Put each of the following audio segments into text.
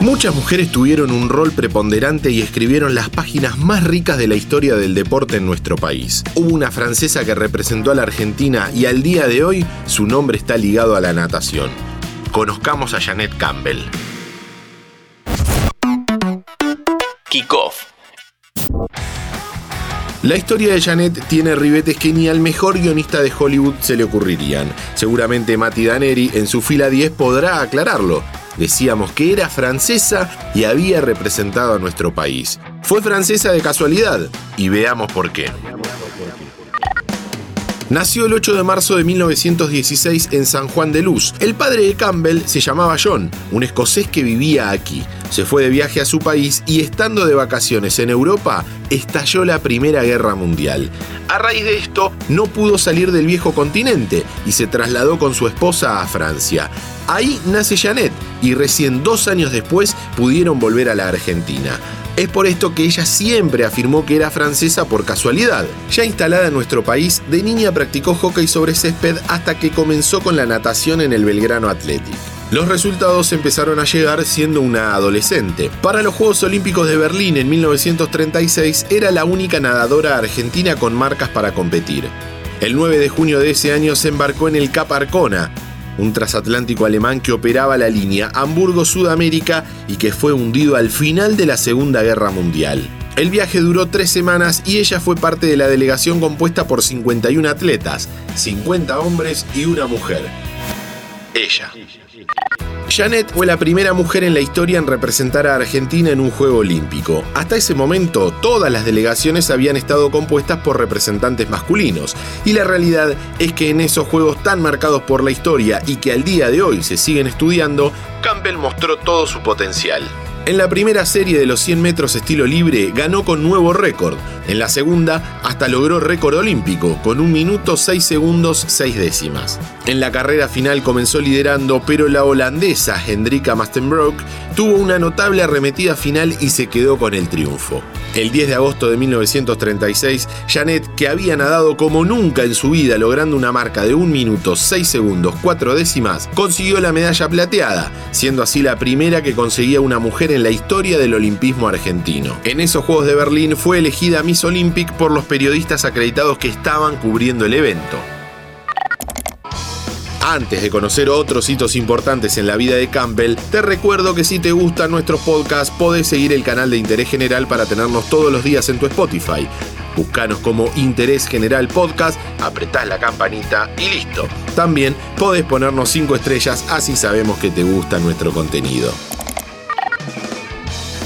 Muchas mujeres tuvieron un rol preponderante y escribieron las páginas más ricas de la historia del deporte en nuestro país. Hubo una francesa que representó a la Argentina y al día de hoy su nombre está ligado a la natación. Conozcamos a Janet Campbell. Kickoff. La historia de Janet tiene ribetes que ni al mejor guionista de Hollywood se le ocurrirían. Seguramente Mati Daneri en su fila 10 podrá aclararlo. Decíamos que era francesa y había representado a nuestro país. Fue francesa de casualidad y veamos por qué. Nació el 8 de marzo de 1916 en San Juan de Luz. El padre de Campbell se llamaba John, un escocés que vivía aquí. Se fue de viaje a su país y estando de vacaciones en Europa, estalló la Primera Guerra Mundial. A raíz de esto, no pudo salir del viejo continente y se trasladó con su esposa a Francia. Ahí nace Janet y recién dos años después pudieron volver a la Argentina. Es por esto que ella siempre afirmó que era francesa por casualidad. Ya instalada en nuestro país, de niña practicó hockey sobre césped hasta que comenzó con la natación en el Belgrano Athletic. Los resultados empezaron a llegar siendo una adolescente. Para los Juegos Olímpicos de Berlín en 1936 era la única nadadora argentina con marcas para competir. El 9 de junio de ese año se embarcó en el Cap Arcona, un transatlántico alemán que operaba la línea Hamburgo-Sudamérica y que fue hundido al final de la Segunda Guerra Mundial. El viaje duró tres semanas y ella fue parte de la delegación compuesta por 51 atletas, 50 hombres y una mujer. Ella. Janet fue la primera mujer en la historia en representar a Argentina en un Juego Olímpico. Hasta ese momento, todas las delegaciones habían estado compuestas por representantes masculinos, y la realidad es que en esos Juegos tan marcados por la historia y que al día de hoy se siguen estudiando, Campbell mostró todo su potencial. En la primera serie de los 100 metros estilo libre ganó con nuevo récord. En la segunda hasta logró récord olímpico con un minuto 6 segundos 6 décimas. En la carrera final comenzó liderando, pero la holandesa Hendrika Mastenbroek tuvo una notable arremetida final y se quedó con el triunfo. El 10 de agosto de 1936, Janet, que había nadado como nunca en su vida logrando una marca de 1 minuto 6 segundos 4 décimas, consiguió la medalla plateada, siendo así la primera que conseguía una mujer en la historia del olimpismo argentino. En esos Juegos de Berlín fue elegida Miss Olympic por los periodistas acreditados que estaban cubriendo el evento. Antes de conocer otros hitos importantes en la vida de Campbell, te recuerdo que si te gustan nuestros podcasts, podés seguir el canal de Interés General para tenernos todos los días en tu Spotify. Buscanos como Interés General Podcast, apretás la campanita y listo. También podés ponernos 5 estrellas, así sabemos que te gusta nuestro contenido.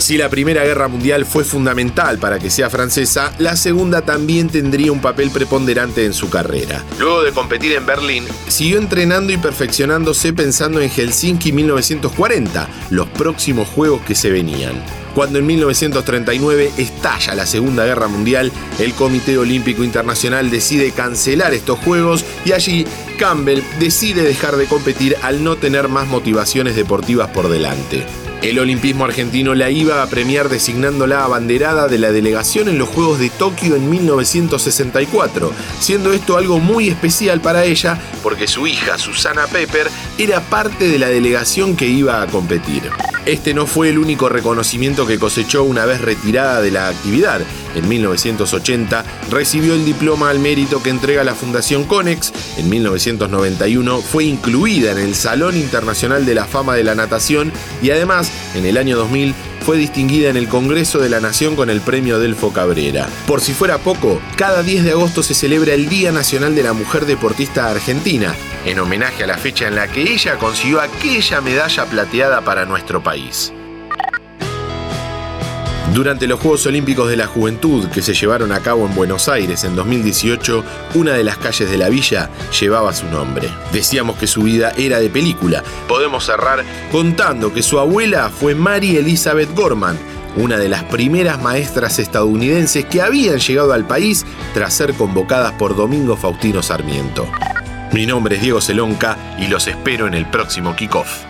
Si la Primera Guerra Mundial fue fundamental para que sea francesa, la Segunda también tendría un papel preponderante en su carrera. Luego de competir en Berlín, siguió entrenando y perfeccionándose pensando en Helsinki 1940, los próximos Juegos que se venían. Cuando en 1939 estalla la Segunda Guerra Mundial, el Comité Olímpico Internacional decide cancelar estos Juegos y allí Campbell decide dejar de competir al no tener más motivaciones deportivas por delante. El olimpismo argentino la iba a premiar designándola abanderada de la delegación en los Juegos de Tokio en 1964, siendo esto algo muy especial para ella porque su hija Susana Pepper era parte de la delegación que iba a competir. Este no fue el único reconocimiento que cosechó una vez retirada de la actividad. En 1980 recibió el diploma al mérito que entrega la Fundación Conex. En 1991 fue incluida en el Salón Internacional de la Fama de la Natación y además, en el año 2000, fue distinguida en el Congreso de la Nación con el premio Delfo Cabrera. Por si fuera poco, cada 10 de agosto se celebra el Día Nacional de la Mujer Deportista Argentina, en homenaje a la fecha en la que ella consiguió aquella medalla plateada para nuestro país. Durante los Juegos Olímpicos de la Juventud que se llevaron a cabo en Buenos Aires en 2018, una de las calles de la villa llevaba su nombre. Decíamos que su vida era de película. Podemos cerrar contando que su abuela fue Mary Elizabeth Gorman, una de las primeras maestras estadounidenses que habían llegado al país tras ser convocadas por Domingo Faustino Sarmiento. Mi nombre es Diego Celonca y los espero en el próximo kickoff.